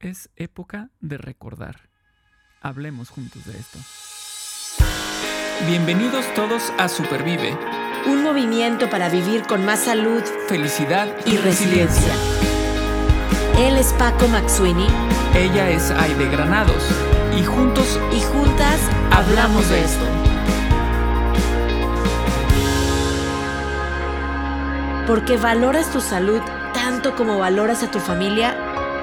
es época de recordar. Hablemos juntos de esto. Bienvenidos todos a Supervive. Un movimiento para vivir con más salud, felicidad y, resiliencia. Él es Paco McSweeney. Ella es Aide Granados. Y juntos y juntas hablamos de esto. Porque valoras tu salud tanto como valoras a tu familia,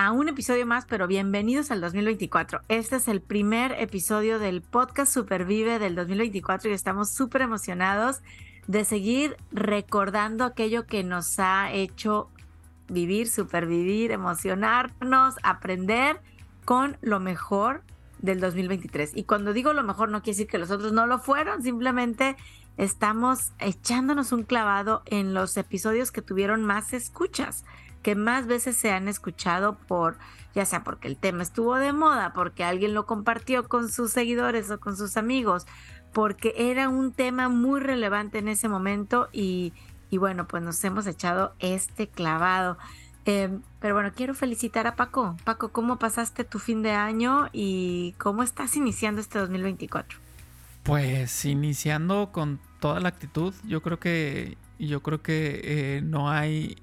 a un episodio más, pero bienvenidos al 2024. Este es el primer episodio del podcast Supervive del 2024 y estamos súper emocionados de seguir recordando aquello que nos ha hecho vivir, supervivir, emocionarnos, aprender con lo mejor del 2023. Y cuando digo lo mejor no quiere decir que los otros no lo fueron, simplemente estamos echándonos un clavado en los episodios que tuvieron más escuchas que más veces se han escuchado por, ya sea porque el tema estuvo de moda, porque alguien lo compartió con sus seguidores o con sus amigos, porque era un tema muy relevante en ese momento y, bueno, pues nos hemos echado este clavado. Em, pero bueno, quiero felicitar a Paco. Paco, ¿cómo pasaste tu fin de año y cómo estás iniciando este 2024? Pues iniciando con toda la actitud, yo creo que yo creo que eh, no hay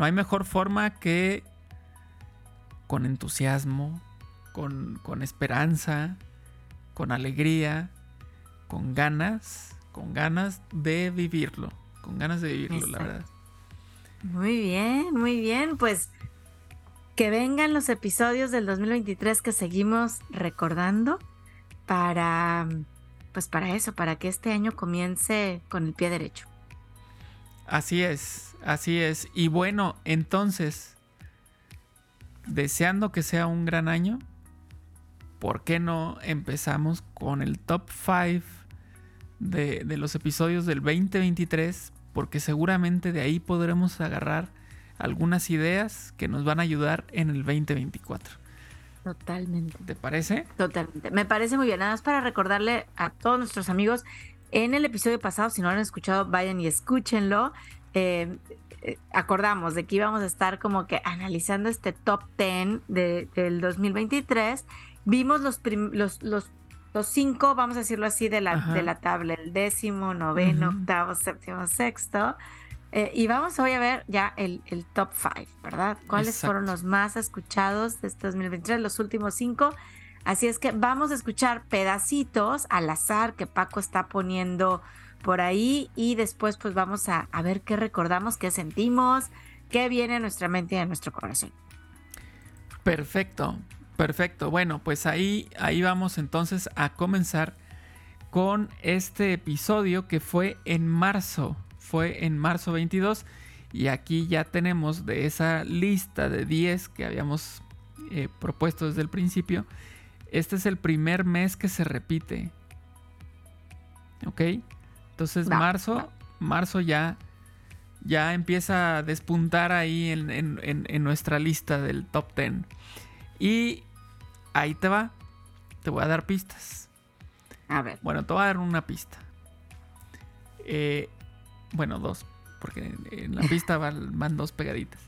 no hay mejor forma que con entusiasmo, con, esperanza, con alegría, con ganas, con ganas de vivirlo, con ganas de vivirlo, la verdad. Muy bien, muy bien, pues que vengan los episodios del 2023 que seguimos recordando para pues para eso, para que este año comience con el pie derecho. Así es, Así es. Y bueno, entonces, deseando que sea un gran año, ¿por qué no empezamos con el top 5 de, los episodios del 2023? Porque seguramente de ahí podremos agarrar algunas ideas que nos van a ayudar en el 2024. Totalmente. ¿Te parece? Totalmente. Me parece muy bien. Nada más para recordarle a todos nuestros amigos, en el episodio pasado, si no lo han escuchado, vayan y escúchenlo. Eh, eh, acordamos de que íbamos a estar como que analizando este top 10 del 2023. Vimos los, los, los, los, cinco, vamos a decirlo así, de la, de la tabla, el décimo, noveno, octavo, séptimo, sexto. Eh, y vamos hoy a ver ya el, el top 5, ¿verdad? ¿Cuáles fueron los más escuchados de este 2023, los últimos cinco? Así es que vamos a escuchar pedacitos al azar que Paco está poniendo por ahí y después pues vamos a, ver qué recordamos, qué sentimos, qué viene a nuestra mente y a nuestro corazón. Perfecto, perfecto. Bueno, pues ahí, ahí vamos entonces a comenzar con este episodio que fue en marzo, fue en marzo 22 y aquí ya tenemos de esa lista de 10 que habíamos eh, propuesto desde el principio, este es el primer mes que se repite. ¿Ok? Entonces marzo, marzo ya, ya empieza a despuntar ahí en, nuestra lista del top 10. Y ahí te va. Te voy a dar pistas. A ver. Bueno, te voy a dar una pista. Eh, bueno, dos. Porque en la pista van, dos pegaditas.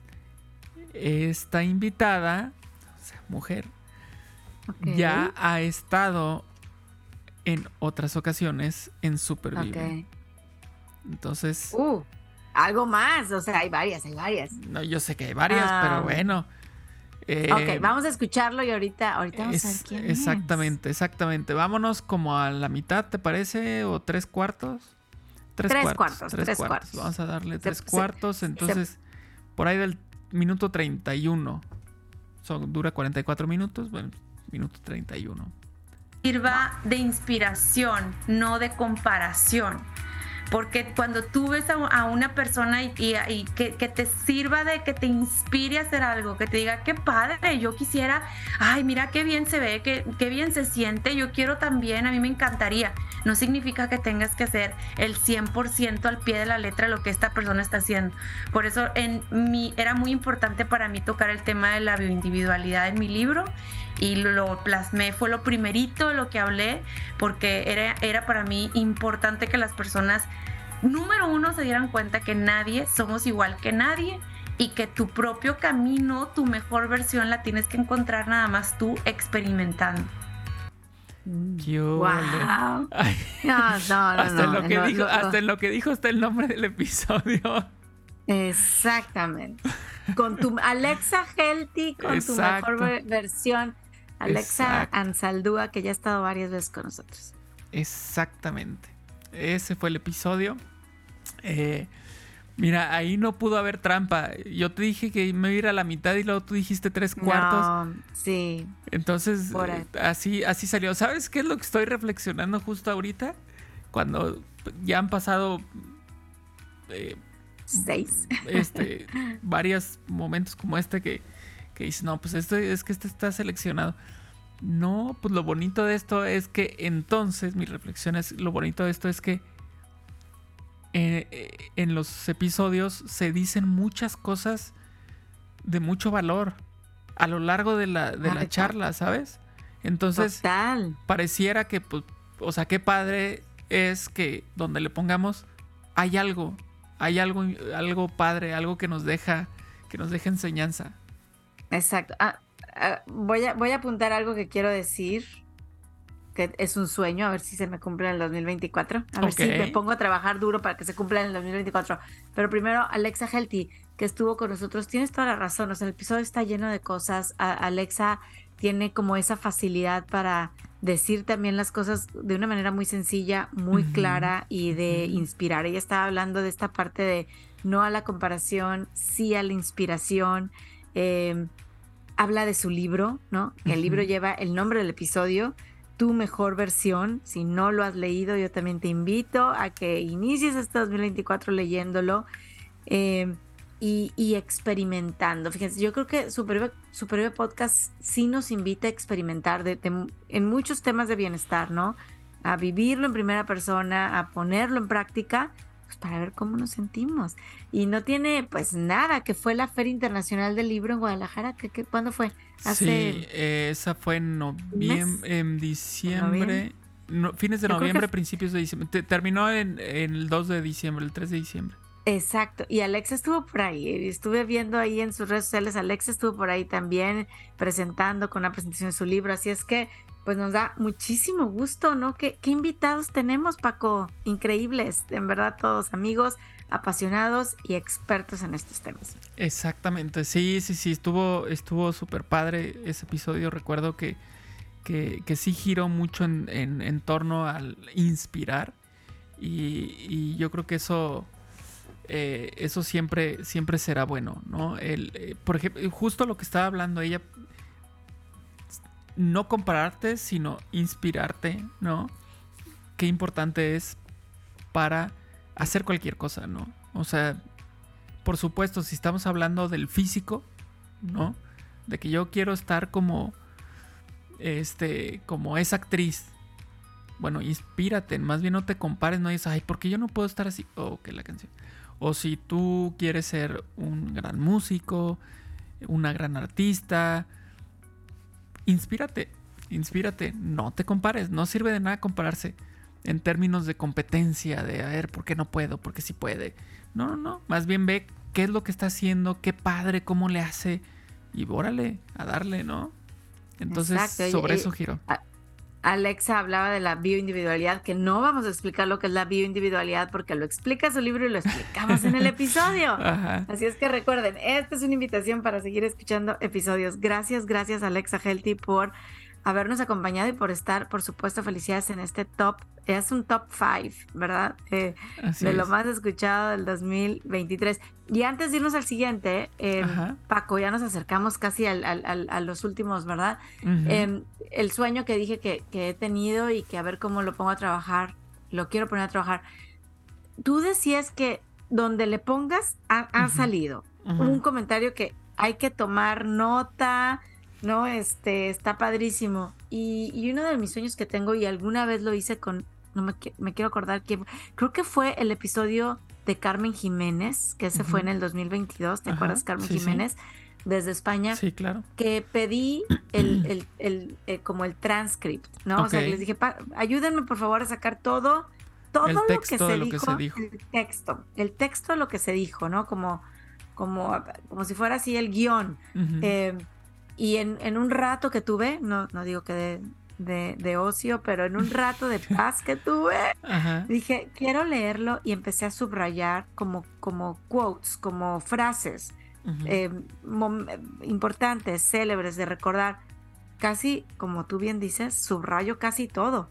Esta invitada, o sea, mujer, ya ha estado en otras ocasiones en Supervive. Entonces. Uh, algo más, o sea, hay varias, hay varias. No, yo sé que hay varias, pero ah. bueno. Eh, ok, vamos a escucharlo y ahorita, ahorita vamos a ver quién Exactamente, exactamente. Vámonos como a la mitad, ¿te parece? ¿O tres cuartos? Tres, cuartos, tres, cuartos. Vamos a darle tres cuartos. Entonces, por ahí del minuto 31. Son, dura 44 minutos. Bueno, minuto 31 sirva de inspiración, no de comparación. porque cuando tú ves a, una persona y, que, te sirva de que te inspire a hacer algo, que te diga, qué padre, yo quisiera, ay, mira qué bien se ve, qué, qué bien se siente, yo quiero también, a mí me encantaría. No significa que tengas que hacer el 100% al pie de la letra lo que esta persona está haciendo. Por eso en mi, era muy importante para mí tocar el tema de la bioindividualidad en mi libro y lo plasmé, fue lo primerito lo que hablé, porque era, era para mí importante que las personas, número uno, se dieran cuenta que nadie somos igual que nadie y que tu propio camino, tu mejor versión la tienes que encontrar nada más tú experimentando. Wow. No, no, no, hasta, lo que dijo, hasta en lo que dijo está el nombre del episodio. Exactamente. Con tu Alexa Healthy, con tu mejor versión. Alexa Ansaldúa, que ya ha estado varias veces con nosotros. Exactamente. Ese fue el episodio. Eh, mira, ahí no pudo haber trampa. Yo te dije que me iba a ir a la mitad y luego tú dijiste tres cuartos. sí. Entonces, eh, así, así salió. ¿Sabes qué es lo que estoy reflexionando justo ahorita? Cuando ya han pasado eh, seis. Este, varios momentos como este que, que dices, no, pues esto es que este está seleccionado. No, pues lo bonito de esto es que entonces, mi reflexión es, lo bonito de esto es que eh, eh, en los episodios se dicen muchas cosas de mucho valor a lo largo de la, de la charla, ¿sabes? Entonces, pareciera que, pues, o sea, qué padre es que donde le pongamos hay algo, hay algo, algo padre, algo que nos deja, que nos deja enseñanza. Exacto. Ah, ah, voy, a, voy a apuntar algo que quiero decir, que es un sueño, a ver si se me cumple en el 2024. A ver si me pongo a trabajar duro para que se cumpla en el 2024. Pero primero, Alexa Healthy, que estuvo con nosotros, tienes toda la razón. O sea, el episodio está lleno de cosas. Alexa tiene como esa facilidad para decir también las cosas de una manera muy sencilla, muy clara y de inspirar. Ella estaba hablando de esta parte de no a la comparación, sí a la inspiración. Em, habla de su libro, ¿no? El libro lleva el nombre del episodio, Tu mejor versión. Si no lo has leído, yo también te invito a que inicies este 2024 leyéndolo. Em, y, experimentando. Fíjense, yo creo que Supervive, Podcast sí nos invita a experimentar en muchos temas de bienestar, ¿no? A vivirlo en primera persona, a ponerlo en práctica, pues para ver cómo nos sentimos. Y no tiene pues nada, que fue la Feria Internacional del Libro en Guadalajara, que, ¿cuándo fue? sí, eh, esa fue en noviembre, en diciembre. fines de noviembre, principios de diciembre. Terminó en, en el 2 de diciembre, el 3 de diciembre. Exacto, y Alexa estuvo por ahí, estuve viendo ahí en sus redes sociales, Alexa estuvo por ahí también presentando con una presentación de su libro, así es que pues nos da muchísimo gusto, ¿no? ¿Qué, invitados tenemos, Paco? Increíbles, en verdad todos amigos, apasionados y expertos en estos temas. Exactamente, sí, sí, sí, estuvo estuvo súper padre ese episodio, recuerdo que, que, que sí giró mucho en, en, torno al inspirar y, y yo creo que eso eh, eso siempre, siempre será bueno, ¿no? El, eh, por ejemplo, justo lo que estaba hablando ella, no compararte, sino inspirarte, ¿no? Qué importante es para hacer cualquier cosa, ¿no? O sea, por supuesto, si estamos hablando del físico, ¿no? De que yo quiero estar como, este, como esa actriz. Bueno, inspírate, más bien no te compares, no dices, ay, ¿por qué yo no puedo estar así? Oh, que la canción. O si tú quieres ser un gran músico, una gran artista, inspírate, inspírate, no te compares, no sirve de nada compararse en términos de competencia, de a ver, ¿por qué no puedo? ¿Por qué sí puede? No, no, no, más bien ve qué es lo que está haciendo, qué padre, cómo le hace y bórale a darle, ¿no? Entonces, sobre eso giro. Alexa hablaba de la bioindividualidad, que no vamos a explicar lo que es la bioindividualidad porque lo explica su libro y lo explicamos en el episodio. Así es que recuerden, esta es una invitación para seguir escuchando episodios. Gracias, gracias Alexa Healthy por habernos acompañado y por estar, por supuesto, felicidades en este top. Es un top 5, ¿verdad? Eh, de lo más escuchado del 2023. Y antes de irnos al siguiente, em, Paco, ya nos acercamos casi al, a los últimos, ¿verdad? Em, el sueño que dije que, que he tenido y que a ver cómo lo pongo a trabajar, lo quiero poner a trabajar tú decías que donde le pongas ha, salido un comentario que hay que tomar nota, ¿no? Este, está padrísimo. Y, uno de mis sueños que tengo, y alguna vez lo hice con, no me, quiero acordar quién, creo que fue el episodio de Carmen Jiménez, que ese fue en el 2022, ¿te acuerdas, Carmen Jiménez? Desde España. Sí, claro. Que pedí el, el, eh, como el transcript, ¿no? O sea, les dije, ayúdenme por favor a sacar todo, todo lo, que se, dijo, El texto, el texto lo que se dijo, ¿no? Como, como, como si fuera así el guion. Y en, un rato que tuve, no, no digo que de, ocio, pero en un rato de paz que tuve, dije, quiero leerlo y empecé a subrayar como, como quotes, como frases eh, importantes, célebres de recordar. Casi, como tú bien dices, subrayo casi todo,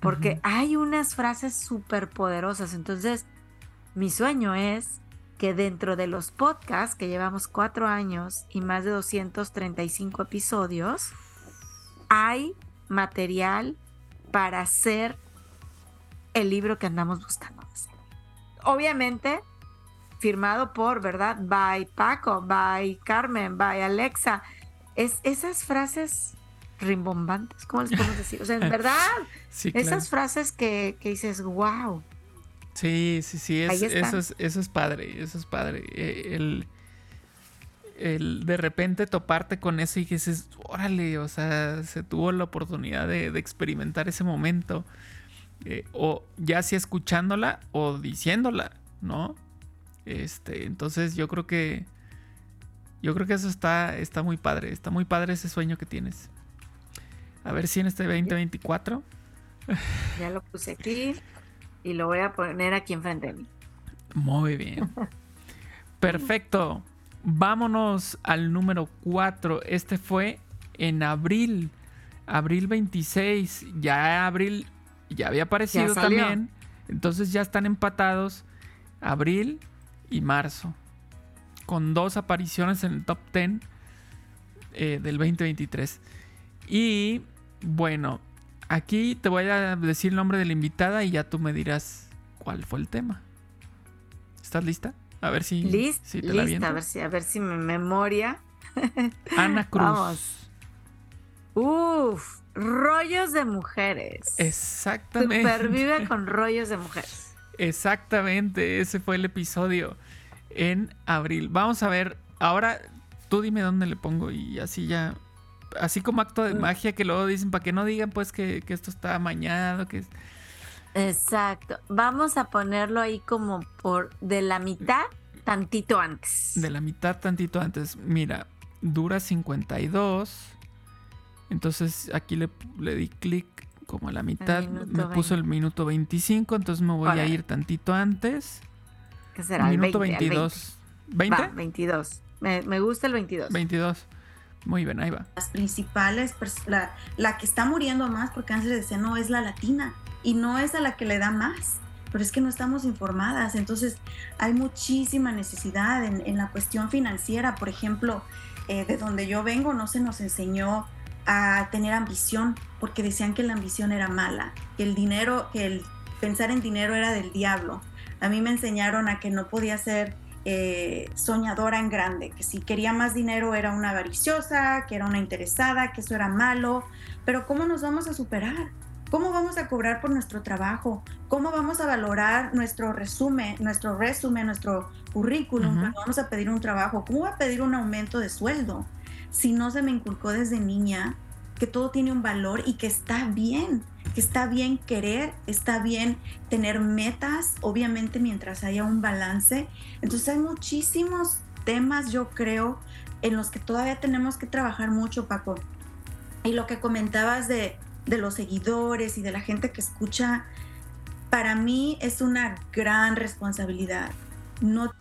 porque hay unas frases súper poderosas. Entonces, mi sueño es que dentro de los podcasts que llevamos cuatro años y más de 235 episodios, hay material para hacer el libro que andamos buscando. Obviamente, firmado por, ¿verdad? By Paco, by Carmen, by Alexa. Es, esas frases rimbombantes, ¿cómo les podemos decir? O sea, en verdad, esas frases que, que dices, wow, Sí, sí, sí, eso, es, eso es padre, eso es padre. Eh, el, el de repente toparte con eso y que dices, órale, o sea, se tuvo la oportunidad de, experimentar ese momento. Eh, o ya sea escuchándola o diciéndola, ¿no? Este, entonces yo creo que yo creo que eso está, está muy padre, está muy padre ese sueño que tienes. A ver si en este 2024. Ya lo puse aquí y lo voy a poner aquí enfrente de mí. Muy bien. Perfecto. Vámonos al número 4. Este fue en abril. Abril 26. Ya abril ya había aparecido también. Entonces ya están empatados abril y marzo. Con dos apariciones en el top 10 eh, del 2023. Y bueno, Aquí te voy a decir el nombre de la invitada y ya tú me dirás cuál fue el tema. ¿Estás lista? A ver si, te la lista, a ver si, a ver si me memoria. Ana Cruz. Vamos. Uf, rollos de mujeres. Exactamente. Supervive con rollos de mujeres. Exactamente, ese fue el episodio en abril. Vamos a ver, ahora tú dime dónde le pongo y así ya así como acto de mm. magia que luego dicen para que no digan pues que, esto está amañado, que Exacto. Vamos a ponerlo ahí como por de la mitad tantito antes. De la mitad tantito antes. Mira, dura 52. Entonces aquí le, di clic como a la mitad. Me puso el minuto 25, entonces me voy a ir tantito antes. ¿Qué será? minuto 22. 20. 22. Me, me gusta el 22. 22. Muy bien, ahí va. Las principales, la, la que está muriendo más por cáncer de seno es la latina y no es a la que le da más, pero es que no estamos informadas. Entonces hay muchísima necesidad en, la cuestión financiera. Por ejemplo, eh, de donde yo vengo no se nos enseñó a tener ambición porque decían que la ambición era mala, que el dinero, que el pensar en dinero era del diablo. A mí me enseñaron a que no podía ser eh, soñadora en grande, que si quería más dinero era una avariciosa, que era una interesada, que eso era malo, pero ¿cómo nos vamos a superar? ¿Cómo vamos a cobrar por nuestro trabajo? ¿Cómo vamos a valorar nuestro resumen, nuestro resumen, nuestro currículum cuando vamos a pedir un trabajo? ¿Cómo va a pedir un aumento de sueldo? Si no se me inculcó desde niña que todo tiene un valor y que está bien, que está bien querer, está bien tener metas, obviamente mientras haya un balance. Entonces hay muchísimos temas, yo creo, en los que todavía tenemos que trabajar mucho, Paco. Y lo que comentabas de, de los seguidores y de la gente que escucha, para mí es una gran responsabilidad. No...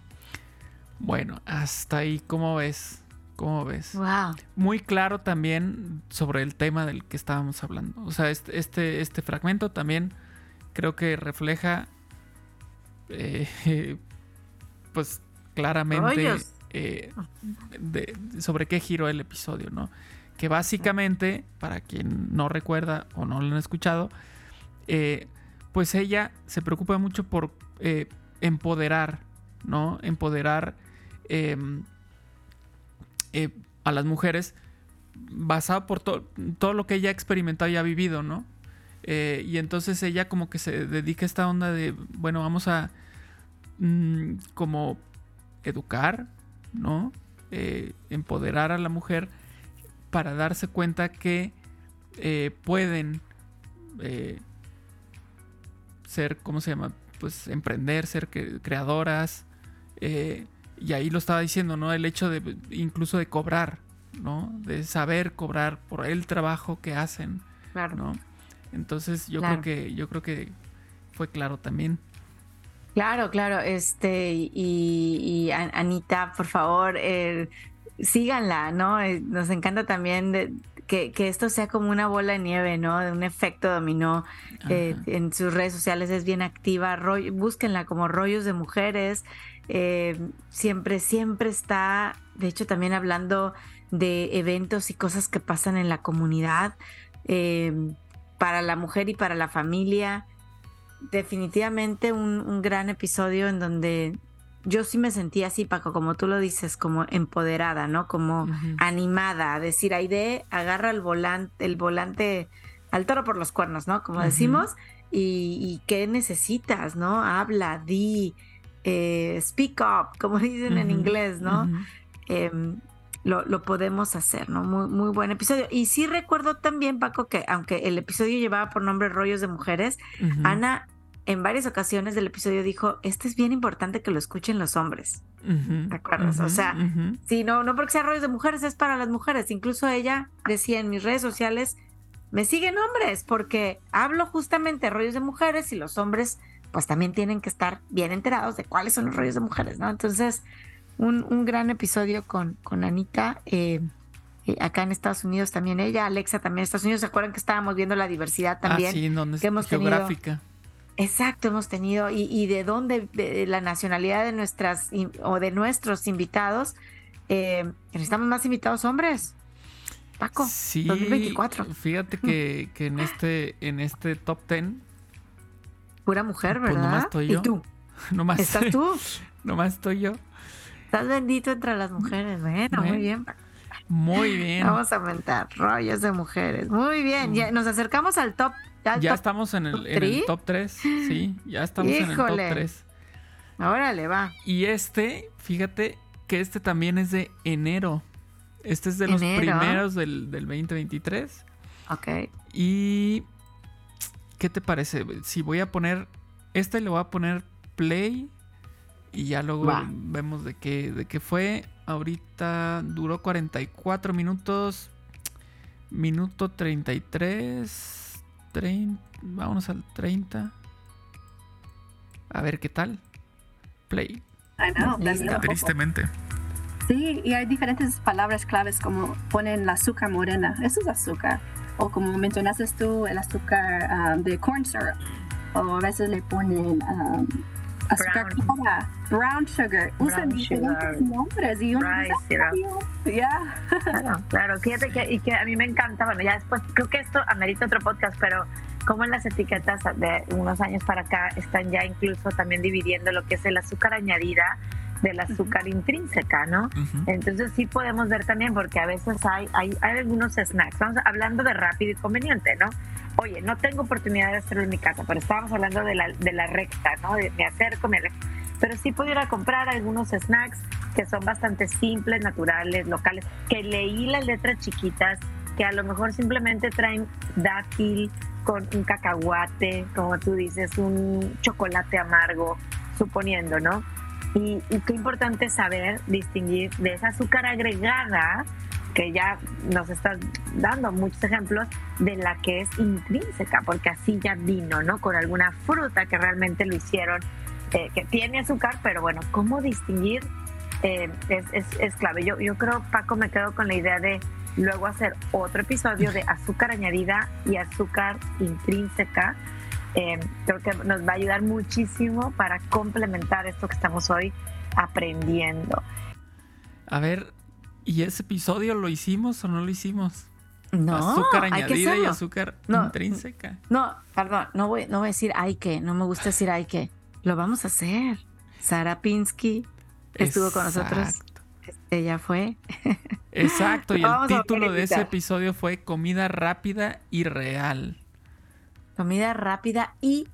Bueno, hasta ahí, ¿cómo ves? ¿Cómo ves? Wow. Muy claro también sobre el tema del que estábamos hablando. O sea, este, este, este fragmento también creo que refleja, eh, pues claramente eh, sobre qué giró el episodio, ¿no? Que básicamente, para quien no recuerda o no lo han escuchado, eh, pues ella se preocupa mucho por empoderar, ¿no? Empoderar em, eh, a las mujeres basado por todo lo que ella ha experimentado y ha vivido, ¿no? Eh, y entonces ella como que se dedica a esta onda de, bueno, vamos a mm, como educar, ¿no? Eh, empoderar a la mujer para darse cuenta que pueden ser, ¿cómo se llama? Pues emprender, ser creadoras. Y ahí lo estaba diciendo, ¿no? El hecho de incluso de cobrar, ¿no? De saber cobrar por el trabajo que hacen, claro. ¿no? Entonces yo creo que yo creo que fue claro también. Claro, claro, este y, Anita, por favor, eh, síganla, ¿no? Eh, nos encanta también que, esto sea como una bola de nieve, ¿no? De un efecto dominó. Eh, en sus redes sociales es bien activa, búsquenla como rollos de mujeres. Siempre, siempre está, de hecho, también hablando de eventos y cosas que pasan en la comunidad em, para la mujer y para la familia. Definitivamente un, gran episodio en donde yo sí me sentí así, Paco, como tú lo dices, como empoderada, ¿no? Como animada, a decir, Aide, agarra el volante, el volante al toro por los cuernos, ¿no? Como decimos, y, qué necesitas, ¿no? Habla, di, eh, speak up, como dicen en inglés, ¿no? lo, podemos hacer, ¿no? Muy, muy buen episodio. Y sí recuerdo también, Paco, que aunque el episodio llevaba por nombre Rollos de Mujeres, Ana en varias ocasiones del episodio dijo, este es bien importante que lo escuchen los hombres. ¿Te acuerdas? o sea, sí, no, no porque sea rollos de mujeres, es para las mujeres. Incluso ella decía en mis redes sociales, me siguen hombres, porque hablo justamente de rollos de mujeres y los hombres pues también tienen que estar bien enterados de cuáles son los rollos de mujeres, ¿no? Entonces, un, gran episodio con, con Anita. Eh, eh, acá en Estados Unidos también ella, Alexa también en Estados Unidos. ¿Se acuerdan que estábamos viendo la diversidad ah, también? sí, donde que hemos geográfica. exacto, hemos tenido. Y, de dónde de la nacionalidad de nuestras o de nuestros invitados. Eh, necesitamos más invitados hombres. Paco, sí, 2024. Fíjate que, que, en este en este top 10 pura mujer, pues ¿verdad? nomás estoy yo. ¿Y tú? nomás, ¿Estás tú? nomás estoy yo. Estás bendito entre las mujeres. Bueno, muy bien. Muy bien. Vamos a aumentar rollos de mujeres. Muy bien. Ya nos acercamos al top. Ya, estamos en el, top 3. Sí, ya estamos en el top 3. Órale, va. Y este, fíjate que este también es de enero. Este es de los primeros del, del 2023. Ok. Y. ¿Qué te parece? Si voy a poner. Este le voy a poner play y ya luego vemos de qué, de qué fue. Ahorita duró 44 minutos. Minuto 33. 30, vámonos al 30. A ver qué tal. Play. Tristemente. Sí, y hay diferentes palabras claves como ponen la azúcar morena. Eso es azúcar. O como mencionaste tú, el azúcar ah, de corn syrup. O a veces le ponen um, azúcar brown. brown sugar. Usan diferentes nombres y uno ya. Claro, claro, fíjate que, y que a mí me encanta, bueno, ya después, creo que esto amerita otro podcast, pero como en las etiquetas de unos años para acá están ya incluso también dividiendo lo que es el azúcar añadida del azúcar intrínseca, ¿no? Entonces sí podemos ver también, porque a veces hay, hay, hay algunos snacks, estamos hablando de rápido y conveniente, ¿no? oye, no tengo oportunidad de hacerlo en mi casa, pero estábamos hablando de la, de la recta, ¿no? De, me acerco, me Pero sí pudiera comprar algunos snacks que son bastante simples, naturales, locales, que leí las letras chiquitas, que a lo mejor simplemente traen dátil con un cacahuate, como tú dices, un chocolate amargo, suponiendo, ¿no? Y, qué importante saber distinguir de esa azúcar agregada que ya nos estás dando muchos ejemplos de la que es intrínseca, porque así ya vino, ¿no? Con alguna fruta que realmente lo hicieron, eh, que tiene azúcar, pero bueno, ¿cómo distinguir? Eh, es, es, clave. Yo, yo creo, Paco, me quedo con la idea de luego hacer otro episodio de azúcar añadida y azúcar intrínseca. Eh, creo que nos va a ayudar muchísimo para complementar esto que estamos hoy aprendiendo. A ver, ¿Y ese episodio lo hicimos o no lo hicimos? No, azúcar añadida y azúcar intrínseca. No, perdón, no voy, no voy a decir hay que, no me gusta decir hay que. Lo vamos a hacer. Sara Pinsky estuvo con nosotros. Ella fue. Exacto, y el título de ese episodio fue Comida rápida y real. Comida rápida y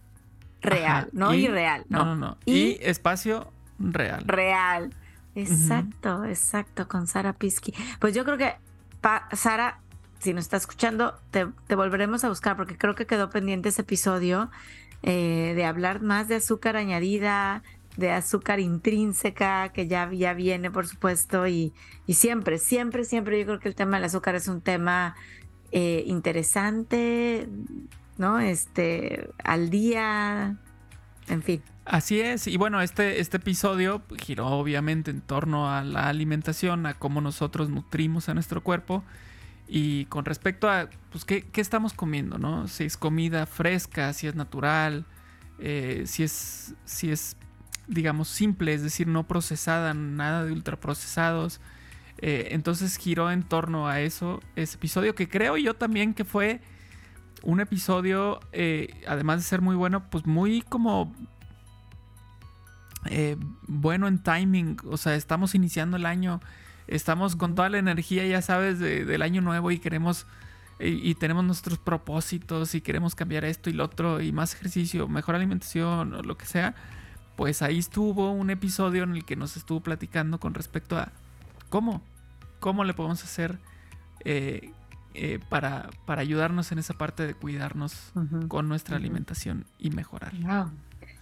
real, no irreal. No, no, no. Y, espacio real. Real. Exacto, exacto, con Sara Pisky. Pues yo creo que, Sara, si nos está escuchando, te, volveremos a buscar porque creo que quedó pendiente ese episodio eh, de hablar más de azúcar añadida, de azúcar intrínseca, que ya, ya viene, por supuesto, y, y siempre, siempre, siempre yo creo que el tema del azúcar es un tema eh, interesante, ¿no? Este, al día, en fin. Así es, y bueno, este, este episodio giró obviamente en torno a la alimentación, a cómo nosotros nutrimos a nuestro cuerpo y con respecto a, pues, qué, estamos comiendo, ¿no? Si es comida fresca, si es natural, eh, si, es, si es, digamos, simple, es decir, no procesada, nada de ultraprocesados. Eh, entonces giró en torno a eso, ese episodio que creo yo también que fue un episodio, eh, además de ser muy bueno, pues muy como eh, bueno en timing. O sea, estamos iniciando el año, estamos con toda la energía, ya sabes, del año nuevo y queremos y, tenemos nuestros propósitos y queremos cambiar esto y lo otro y más ejercicio, mejor alimentación o lo que sea. Pues ahí estuvo un episodio en el que nos estuvo platicando con respecto a cómo, cómo le podemos hacer eh, eh, para, para ayudarnos en esa parte de cuidarnos con nuestra alimentación y mejorar.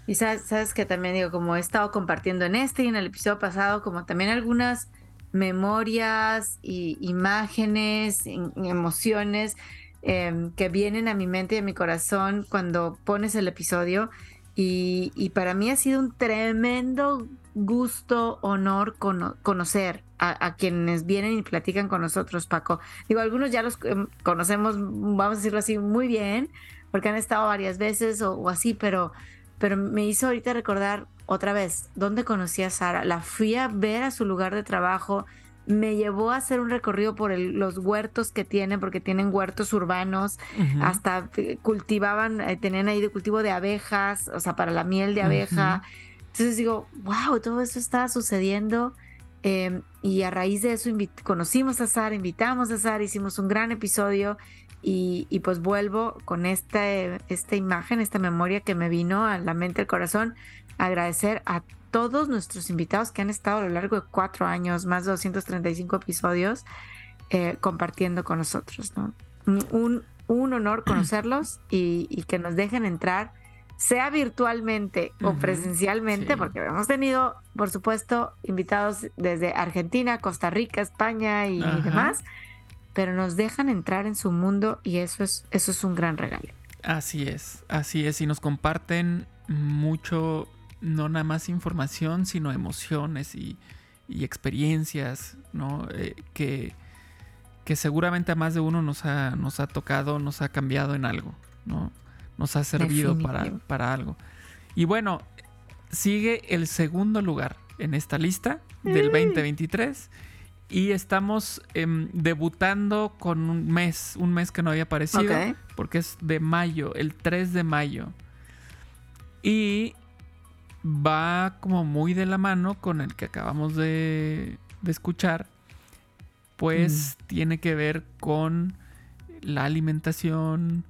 Y sabes, que también digo, como he estado compartiendo en este y en el episodio pasado, como también algunas memorias y imágenes, emociones em, que vienen a mi mente y a mi corazón cuando pones el episodio. Y, para mí ha sido un tremendo gusto, honor conocer a, quienes vienen y platican con nosotros, Paco. Digo, algunos ya los em, conocemos, vamos a decirlo así, muy bien, porque han estado varias veces o así, pero pero me hizo ahorita recordar otra vez dónde conocí a Sara. La fui a ver a su lugar de trabajo, me llevó a hacer un recorrido por los huertos que tienen, porque tienen huertos urbanos, hasta eh, cultivaban, eh, tenían ahí de cultivo de abejas, o sea, para la miel de abeja. Entonces digo, wow, todo eso estaba sucediendo. Em, y a raíz de eso conocimos a Sara, invitamos a Sara, hicimos un gran episodio y, pues vuelvo con esta, esta imagen, esta memoria que me vino a la mente, al corazón, agradecer a todos nuestros invitados que han estado a lo largo de cuatro años, más de 235 episodios, eh, compartiendo con nosotros. Un, un honor conocerlos y, que nos dejen entrar, sea virtualmente o presencialmente, porque hemos tenido, por supuesto, invitados desde Argentina, Costa Rica, España y demás pero nos dejan entrar en su mundo y eso es, eso es un gran regalo. Así es, así es, y nos comparten mucho, no nada más información, sino emociones y, experiencias, ¿no? Eh, que, que seguramente a más de uno nos ha, nos ha tocado, nos ha cambiado en algo, ¿no? Nos ha servido para, para algo. Y bueno, sigue el segundo lugar en esta lista del 2023 y estamos em, debutando con un mes, un mes que no había aparecido, porque es de mayo, el 3 de mayo. Y va como muy de la mano con el que acabamos de, escuchar, pues mm. tiene que ver con la alimentación,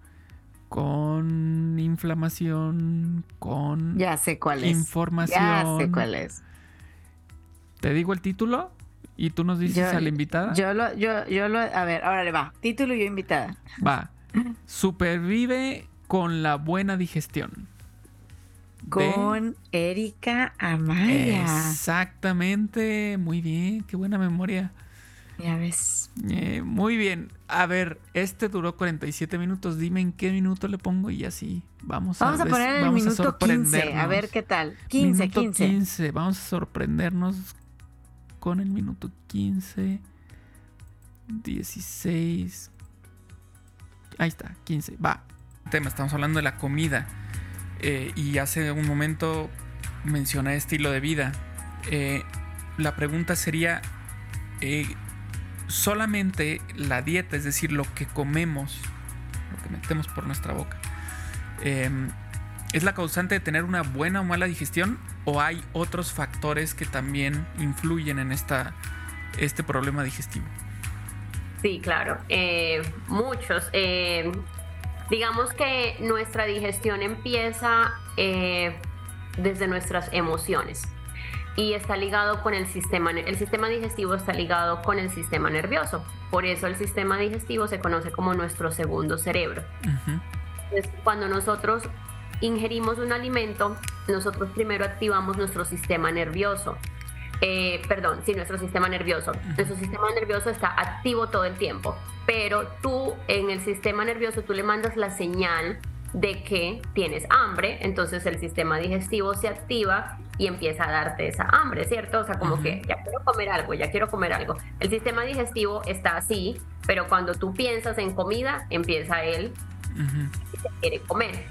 con inflamación, con ya sé cuál es. información. Ya sé cuál es. ¿Te digo el título? ¿Y tú nos dices a la invitada? Yo lo, yo, yo lo, a ver, ahora le va. Título y yo invitada. Va. Supervive con la buena digestión. Con Erika Amaya. Exactamente. Muy bien. Qué buena memoria. Ya ves. Eh, muy bien. A ver, este duró 47 minutos. Dime en qué minuto le pongo y así vamos, vamos a, poner el minuto 15. A ver qué tal. 15, minuto 15. 15. Vamos a sorprendernos con el minuto 15, 16. Ahí está, 15. Va. Tema, estamos hablando de la comida. Eh, y hace un momento mencioné estilo de vida. Eh, la pregunta sería, eh, solamente la dieta, es decir, lo que comemos, lo que metemos por nuestra boca, em, ¿Es la causante de tener una buena o mala digestión? ¿O hay otros factores que también influyen en esta, este problema digestivo? Sí, claro, eh, muchos. Eh, digamos que nuestra digestión empieza eh, desde nuestras emociones y está ligado con el sistema, el sistema digestivo está ligado con el sistema nervioso. Por eso el sistema digestivo se conoce como nuestro segundo cerebro. Entonces, cuando nosotros ingerimos un alimento, nosotros primero activamos nuestro sistema nervioso. Eh, perdón, sí, nuestro sistema nervioso. Nuestro sistema nervioso está activo todo el tiempo, pero tú en el sistema nervioso tú le mandas la señal de que tienes hambre, entonces el sistema digestivo se activa y empieza a darte esa hambre, ¿cierto? O sea, como que ya quiero comer algo, ya quiero comer algo. El sistema digestivo está así, pero cuando tú piensas en comida, empieza él y se quiere comer.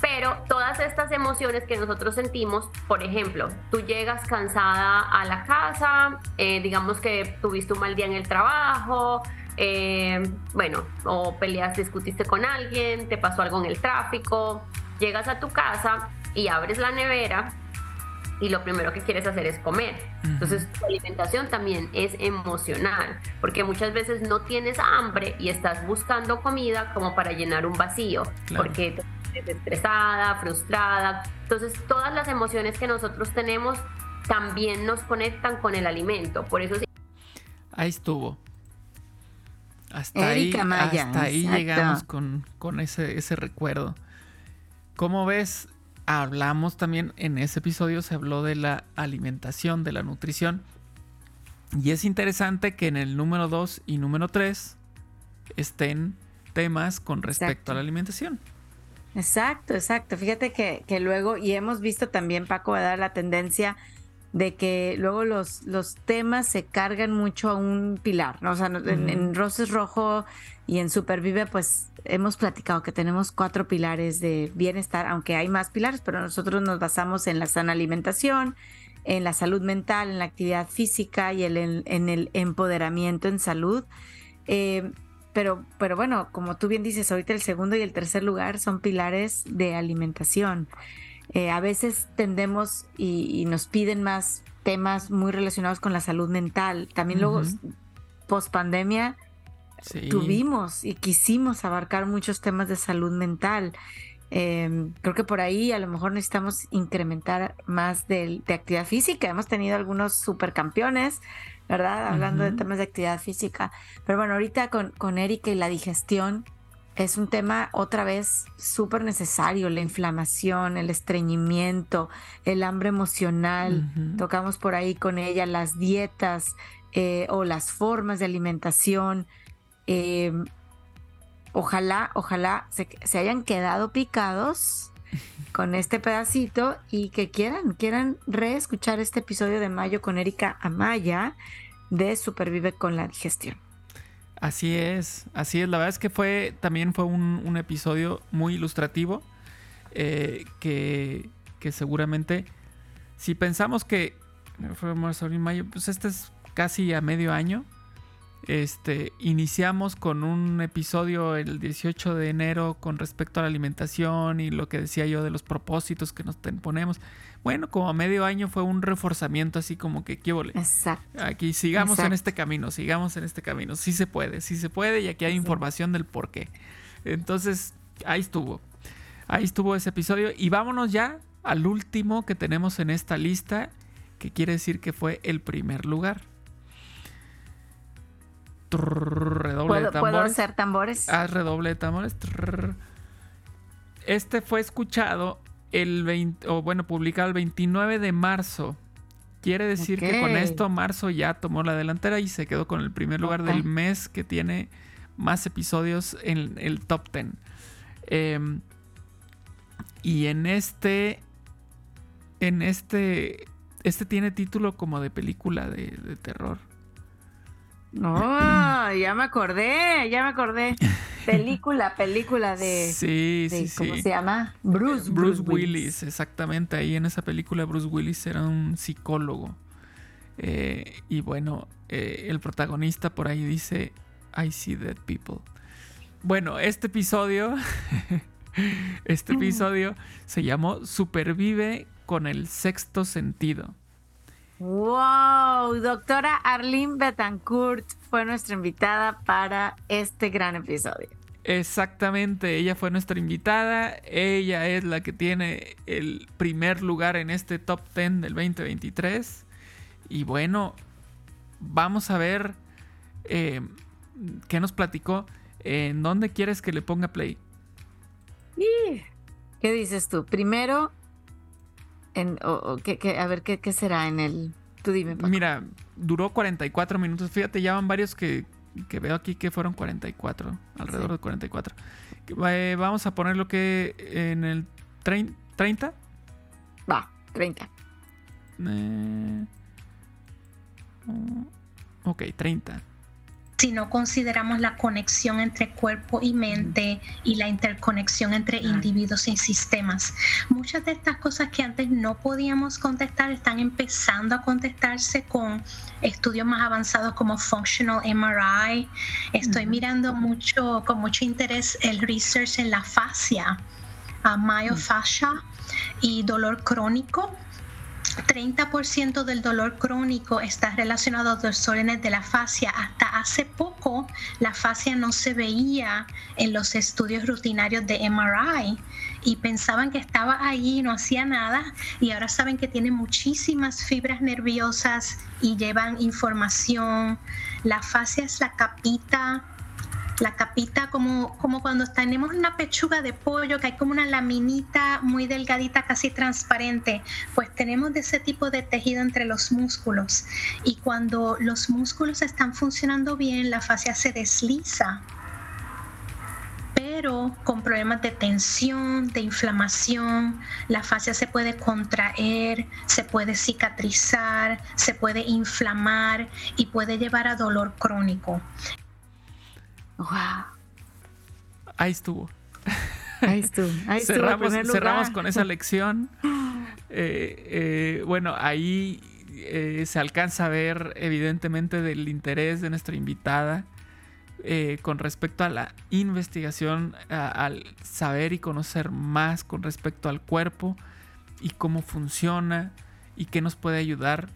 Pero todas estas emociones que nosotros sentimos, por ejemplo, tú llegas cansada a la casa, eh, digamos que tuviste un mal día en el trabajo, eh, bueno, o peleas, discutiste con alguien, te pasó algo en el tráfico, llegas a tu casa y abres la nevera y lo primero que quieres hacer es comer. Entonces, tu alimentación también es emocional, porque muchas veces no tienes hambre y estás buscando comida como para llenar un vacío, porque te sientes estresada, frustrada. Entonces, todas las emociones que nosotros tenemos también nos conectan con el alimento. Por eso Ahí estuvo. Hasta ahí, hasta ahí llegamos con, ese, ese recuerdo. ¿Cómo ves? Hablamos también en ese episodio, se habló de la alimentación, de la nutrición. Y es interesante que en el número 2 y número 3 estén temas con respecto a la alimentación. Exacto, exacto. Fíjate que, que, luego, y hemos visto también, Paco, va a dar la tendencia de que luego los, los temas se cargan mucho a un pilar, ¿no? O sea, en, Roses Rojo y en Supervive, pues hemos platicado que tenemos cuatro pilares de bienestar, aunque hay más pilares, pero nosotros nos basamos en la sana alimentación, en la salud mental, en la actividad física y el, en, el empoderamiento en salud. Eh, pero, pero bueno, como tú bien dices, ahorita el segundo y el tercer lugar son pilares de alimentación. Eh, a veces tendemos y, nos piden más temas muy relacionados con la salud mental. También luego, post pandemia, tuvimos y quisimos abarcar muchos temas de salud mental. Em, creo que por ahí a lo mejor necesitamos incrementar más de, actividad física. Hemos tenido algunos supercampeones, ¿verdad? Hablando de temas de actividad física. Pero bueno, ahorita con, con Erika y la digestión, es un tema otra vez súper necesario, la inflamación, el estreñimiento, el hambre emocional. Tocamos por ahí con ella las dietas eh, o las formas de alimentación. Em, ojalá, ojalá se, se, hayan quedado picados con este pedacito y que quieran, quieran reescuchar este episodio de Mayo con Erika Amaya de Supervive con la digestión. Así es, así es. La verdad es que fue también fue un, episodio muy ilustrativo eh, que, que, seguramente si pensamos que fue marzo, mayo, pues este es casi a medio año. Este, iniciamos con un episodio el 18 de enero con respecto a la alimentación y lo que decía yo de los propósitos que nos ponemos. Bueno, como a medio año fue un reforzamiento así como que, ¿qué vole? Exacto. Aquí sigamos en este camino, sigamos en este camino. Sí se puede, sí se puede y aquí hay información del por qué. Entonces, ahí estuvo. Ahí estuvo ese episodio y vámonos ya al último que tenemos en esta lista, que quiere decir que fue el primer lugar. redoble de tambores. ¿Puedo hacer tambores? Haz redoble de tambores. Este fue escuchado el 20, o bueno, publicado el 29 de marzo. Quiere decir que con esto marzo ya tomó la delantera y se quedó con el primer lugar del mes que tiene más episodios en el top 10. Em, y en este, en este, este tiene título como de película de terror. No, ya me acordé, ya me acordé. Película, película de. Sí, sí, ¿Cómo se llama? Bruce. Bruce, Willis. exactamente. Ahí en esa película, Bruce Willis era un psicólogo. Eh, y bueno, eh, el protagonista por ahí dice: I see dead people. Bueno, este episodio. Este episodio se llamó Supervive con el sexto sentido. ¡Wow! Doctora Arlene Betancourt fue nuestra invitada para este gran episodio. Exactamente, ella fue nuestra invitada, ella es la que tiene el primer lugar en este top 10 del 2023. Y bueno, vamos a ver eh, qué nos platicó. ¿En dónde quieres que le ponga play? ¿Qué dices tú? Primero, en, a ver, ¿qué, será en el...? Tú dime. Mira, duró 44 minutos. Fíjate, ya van varios que que veo aquí que fueron 44, alrededor de 44. Eh, vamos a poner lo que en el 30. Va, 30. Eh, ok, 30 si no consideramos la conexión entre cuerpo y mente y la interconexión entre individuos y sistemas. Muchas de estas cosas que antes no podíamos contestar están empezando a contestarse con estudios más avanzados como Functional MRI. Estoy mirando mucho, con mucho interés el research en la fascia, a myofascia y dolor crónico 30% del dolor crónico está relacionado a desórdenes de la fascia. Hasta hace poco la fascia no se veía en los estudios rutinarios de MRI y pensaban que estaba ahí y no hacía nada y ahora saben que tiene muchísimas fibras nerviosas y llevan información. La fascia es la capita la capita como, como cuando tenemos una pechuga de pollo, que hay como una laminita muy delgadita, casi transparente, pues tenemos ese tipo de tejido entre los músculos. Y cuando los músculos están funcionando bien, la fascia se desliza pero con problemas de tensión, de inflamación, la fascia se puede contraer, se puede cicatrizar, se puede inflamar y puede llevar a dolor crónico. Wow. Ahí estuvo. Ahí estuvo. Ahí cerramos, cerramos con esa lección. Eh, eh, bueno, ahí eh, se alcanza a ver evidentemente del interés de nuestra invitada con respecto a la investigación, al saber y conocer más con respecto al cuerpo y cómo funciona y qué nos puede ayudar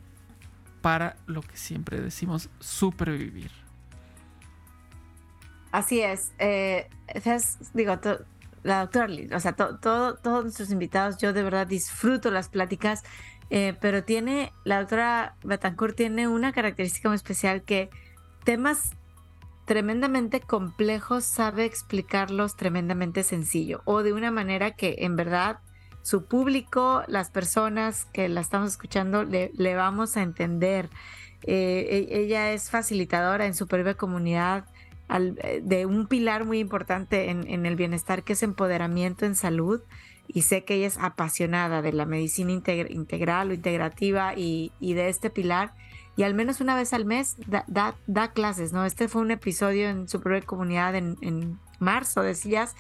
para lo que siempre decimos, supervivir. Así es. Eh, digo, la doctora Liz, o sea, todos nuestros invitados, yo de verdad disfruto las pláticas, eh, pero tiene, la doctora Betancourt tiene una característica muy especial que temas tremendamente complejos sabe explicarlos tremendamente sencillo o de una manera que en verdad su público, las personas que la estamos escuchando, le, vamos a entender. Eh, e, ella es facilitadora en su propia comunidad eh, de un pilar muy importante en, el bienestar que es empoderamiento en salud. Y sé que ella es apasionada de la medicina integral o integrativa y, de este pilar. Y al menos una vez al mes da, clases, ¿no? Este fue un episodio en su propia comunidad en, marzo, decías,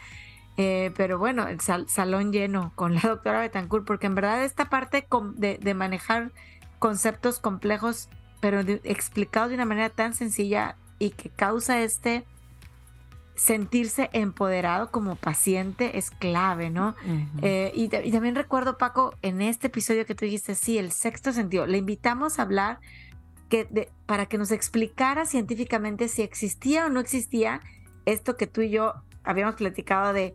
eh, pero bueno, el salón lleno con la doctora Betancourt, porque en verdad esta parte de, manejar conceptos complejos, pero explicados de una manera tan sencilla, y que causa este sentirse empoderado como paciente es clave, ¿no? Eh, y, también recuerdo, Paco, en este episodio que tú dijiste, sí, el sexto sentido, le invitamos a hablar que para que nos explicara científicamente si existía o no existía esto que tú y yo habíamos platicado de,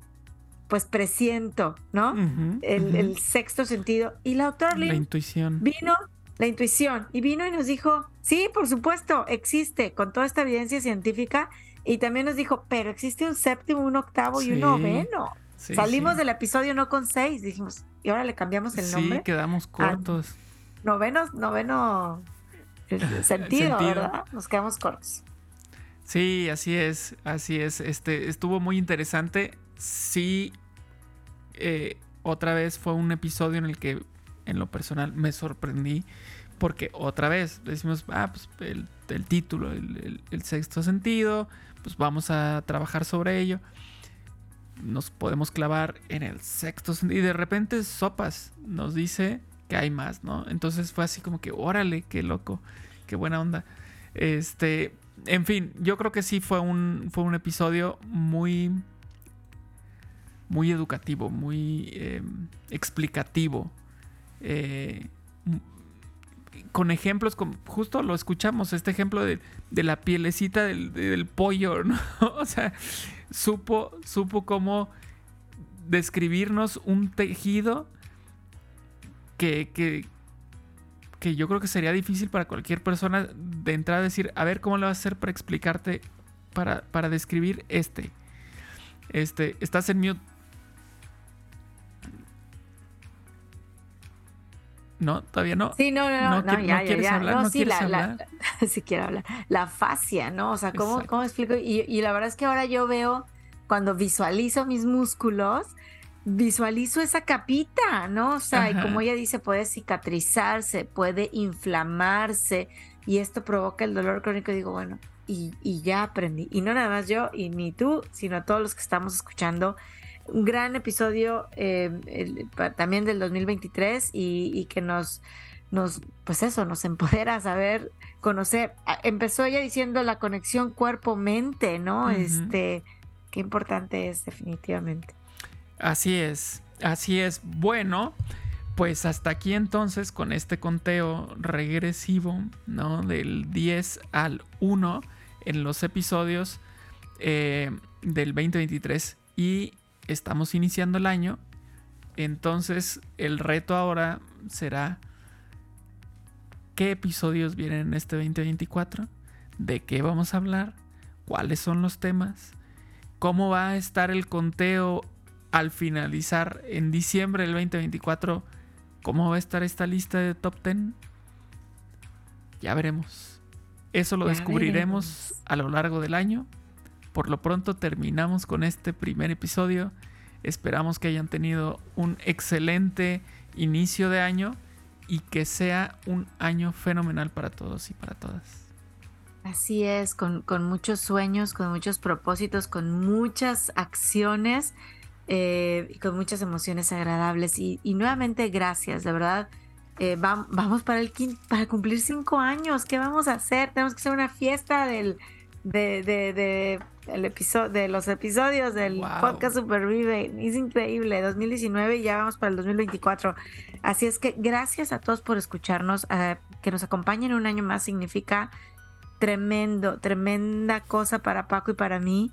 pues presiento, ¿no? el, sexto sentido. Y la doctora La intuición. vino la intuición. Y vino y nos dijo, sí, por supuesto, existe con toda esta evidencia científica. Y también nos dijo, pero existe un séptimo, un octavo y un noveno. Salimos del episodio no con seis, dijimos, y ahora le cambiamos el nombre. Sí, quedamos cortos. Noveno, noveno sentido, ¿verdad? Nos quedamos cortos. Sí, así es, así es. Este estuvo muy interesante. Sí, eh, otra vez fue un episodio en el que en lo personal me sorprendí porque otra vez decimos, ah, pues el, título, el, sexto sentido, pues vamos a trabajar sobre ello. Nos podemos clavar en el sexto sentido y de repente Sopas nos dice que hay más, ¿no? Entonces fue así como que, órale, qué loco, qué buena onda. Este, en fin, yo creo que sí fue un, fue un episodio muy muy educativo, muy em, explicativo. Eh, con ejemplos, con, justo lo escuchamos, este ejemplo de, la pielecita del, pollo, ¿no? o sea, supo, supo cómo describirnos un tejido que, que, yo creo que sería difícil para cualquier persona de entrar a decir, a ver cómo lo vas a hacer para explicarte, para, para describir este. Este, estás en mute. No, todavía no. Sí, no, no, no, no, ya, ya, ya. Hablar, no, sí, la, hablar? sí quiero hablar. La fascia, ¿no? O sea, ¿cómo, ¿cómo explico? Y, y, la verdad es que ahora yo veo, cuando visualizo mis músculos, visualizo esa capita, ¿no? O sea, y como ella dice, puede cicatrizarse, puede inflamarse, y esto provoca el dolor crónico. digo, bueno, y, y ya aprendí. Y no nada más yo, y ni tú, sino todos los que estamos escuchando un gran episodio eh, también del 2023 y, que nos, nos, pues eso, nos empodera a saber, conocer. Empezó ella diciendo la conexión cuerpo-mente, ¿no? Este, qué importante es definitivamente. Así es, así es. Bueno, pues hasta aquí entonces con este conteo regresivo, ¿no? Del 10 al 1 en los episodios eh, del 2023 y estamos iniciando el año, entonces el reto ahora será qué episodios vienen en este 2024, de qué vamos a hablar, cuáles son los temas, cómo va a estar el conteo al finalizar en diciembre del 2024, cómo va a estar esta lista de top 10. Ya veremos. Eso lo descubriremos a lo largo del año por lo pronto terminamos con este primer episodio. Esperamos que hayan tenido un excelente inicio de año y que sea un año fenomenal para todos y para todas. Así es, con, muchos sueños, con muchos propósitos, con muchas acciones eh, y con muchas emociones agradables. Y, nuevamente gracias, de verdad. Eh, vamos para, el, para cumplir cinco años. ¿Qué vamos a hacer? Tenemos que hacer una fiesta del, de, de el episodio, de los episodios del podcast Supervive. Es increíble, 2019 y ya vamos para el 2024. Así es que gracias a todos por escucharnos. Eh, que nos acompañen un año más significa tremendo, tremenda cosa para Paco y para mí.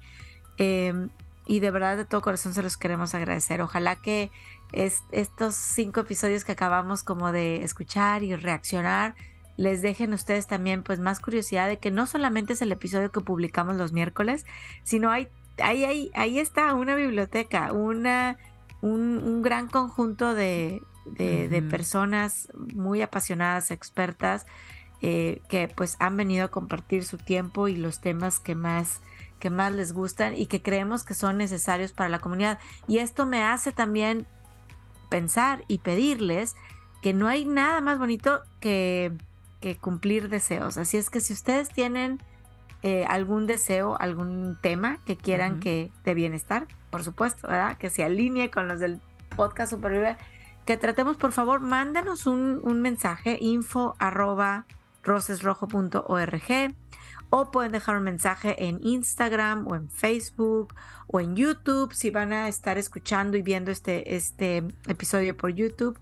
Em, y de verdad de todo corazón se los queremos agradecer. Ojalá que estos cinco episodios que acabamos como de escuchar y reaccionar les dejen ustedes también pues más curiosidad de que no solamente es el episodio que publicamos los miércoles, sino hay ahí, ahí, ahí está una biblioteca, una, un, gran conjunto de, de, personas muy apasionadas, expertas, eh, que pues han venido a compartir su tiempo y los temas que más que más les gustan y que creemos que son necesarios para la comunidad. Y esto me hace también pensar y pedirles que no hay nada más bonito que cumplir deseos. Así es que si ustedes tienen eh, algún deseo, algún tema que quieran que de bienestar, por supuesto, ¿verdad? Que se alinee con los del podcast Supervive, que tratemos, por favor, mándanos un, mensaje, info arroba rosesrojo.org o pueden dejar un mensaje en Instagram o en Facebook o en YouTube si van a estar escuchando y viendo este, este episodio por YouTube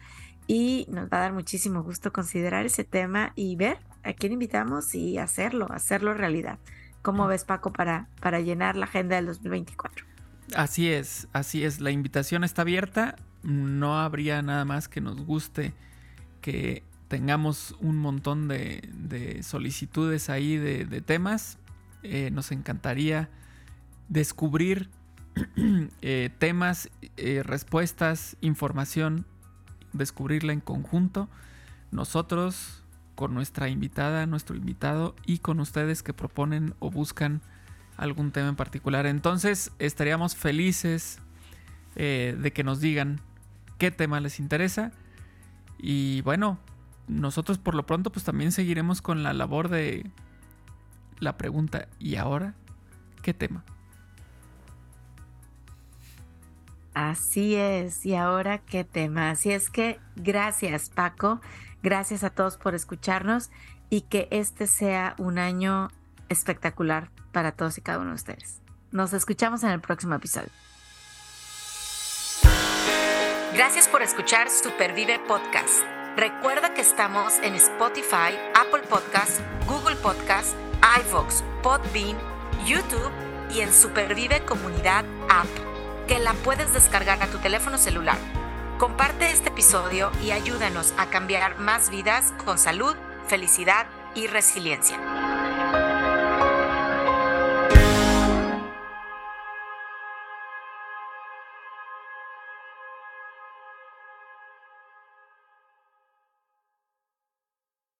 y nos va a dar muchísimo gusto considerar ese tema y ver a quién invitamos y hacerlo, hacerlo realidad. ¿Cómo ves, Paco, para, para llenar la agenda del 2024? Así es, así es. La invitación está abierta. No habría nada más que nos guste que tengamos un montón de, solicitudes ahí de, temas. Eh, nos encantaría descubrir eh, temas, eh, respuestas, información descubrirla en conjunto, nosotros con nuestra invitada, nuestro invitado y con ustedes que proponen o buscan algún tema en particular. Entonces estaríamos felices eh, de que nos digan qué tema les interesa. Y bueno, nosotros por lo pronto pues también seguiremos con la labor de la pregunta, ¿y ahora qué tema? Así es, y ahora qué tema. Así es que gracias Paco, gracias a todos por escucharnos y que este sea un año espectacular para todos y cada uno de ustedes. Nos escuchamos en el próximo episodio. Gracias por escuchar Supervive Podcast. Recuerda que estamos en Spotify, Apple Podcast, Google Podcast, iVoox, Podbean, YouTube y en Supervive Comunidad App, que la puedes descargar a tu teléfono celular. Comparte este episodio y ayúdanos a cambiar más vidas con salud, felicidad y resiliencia.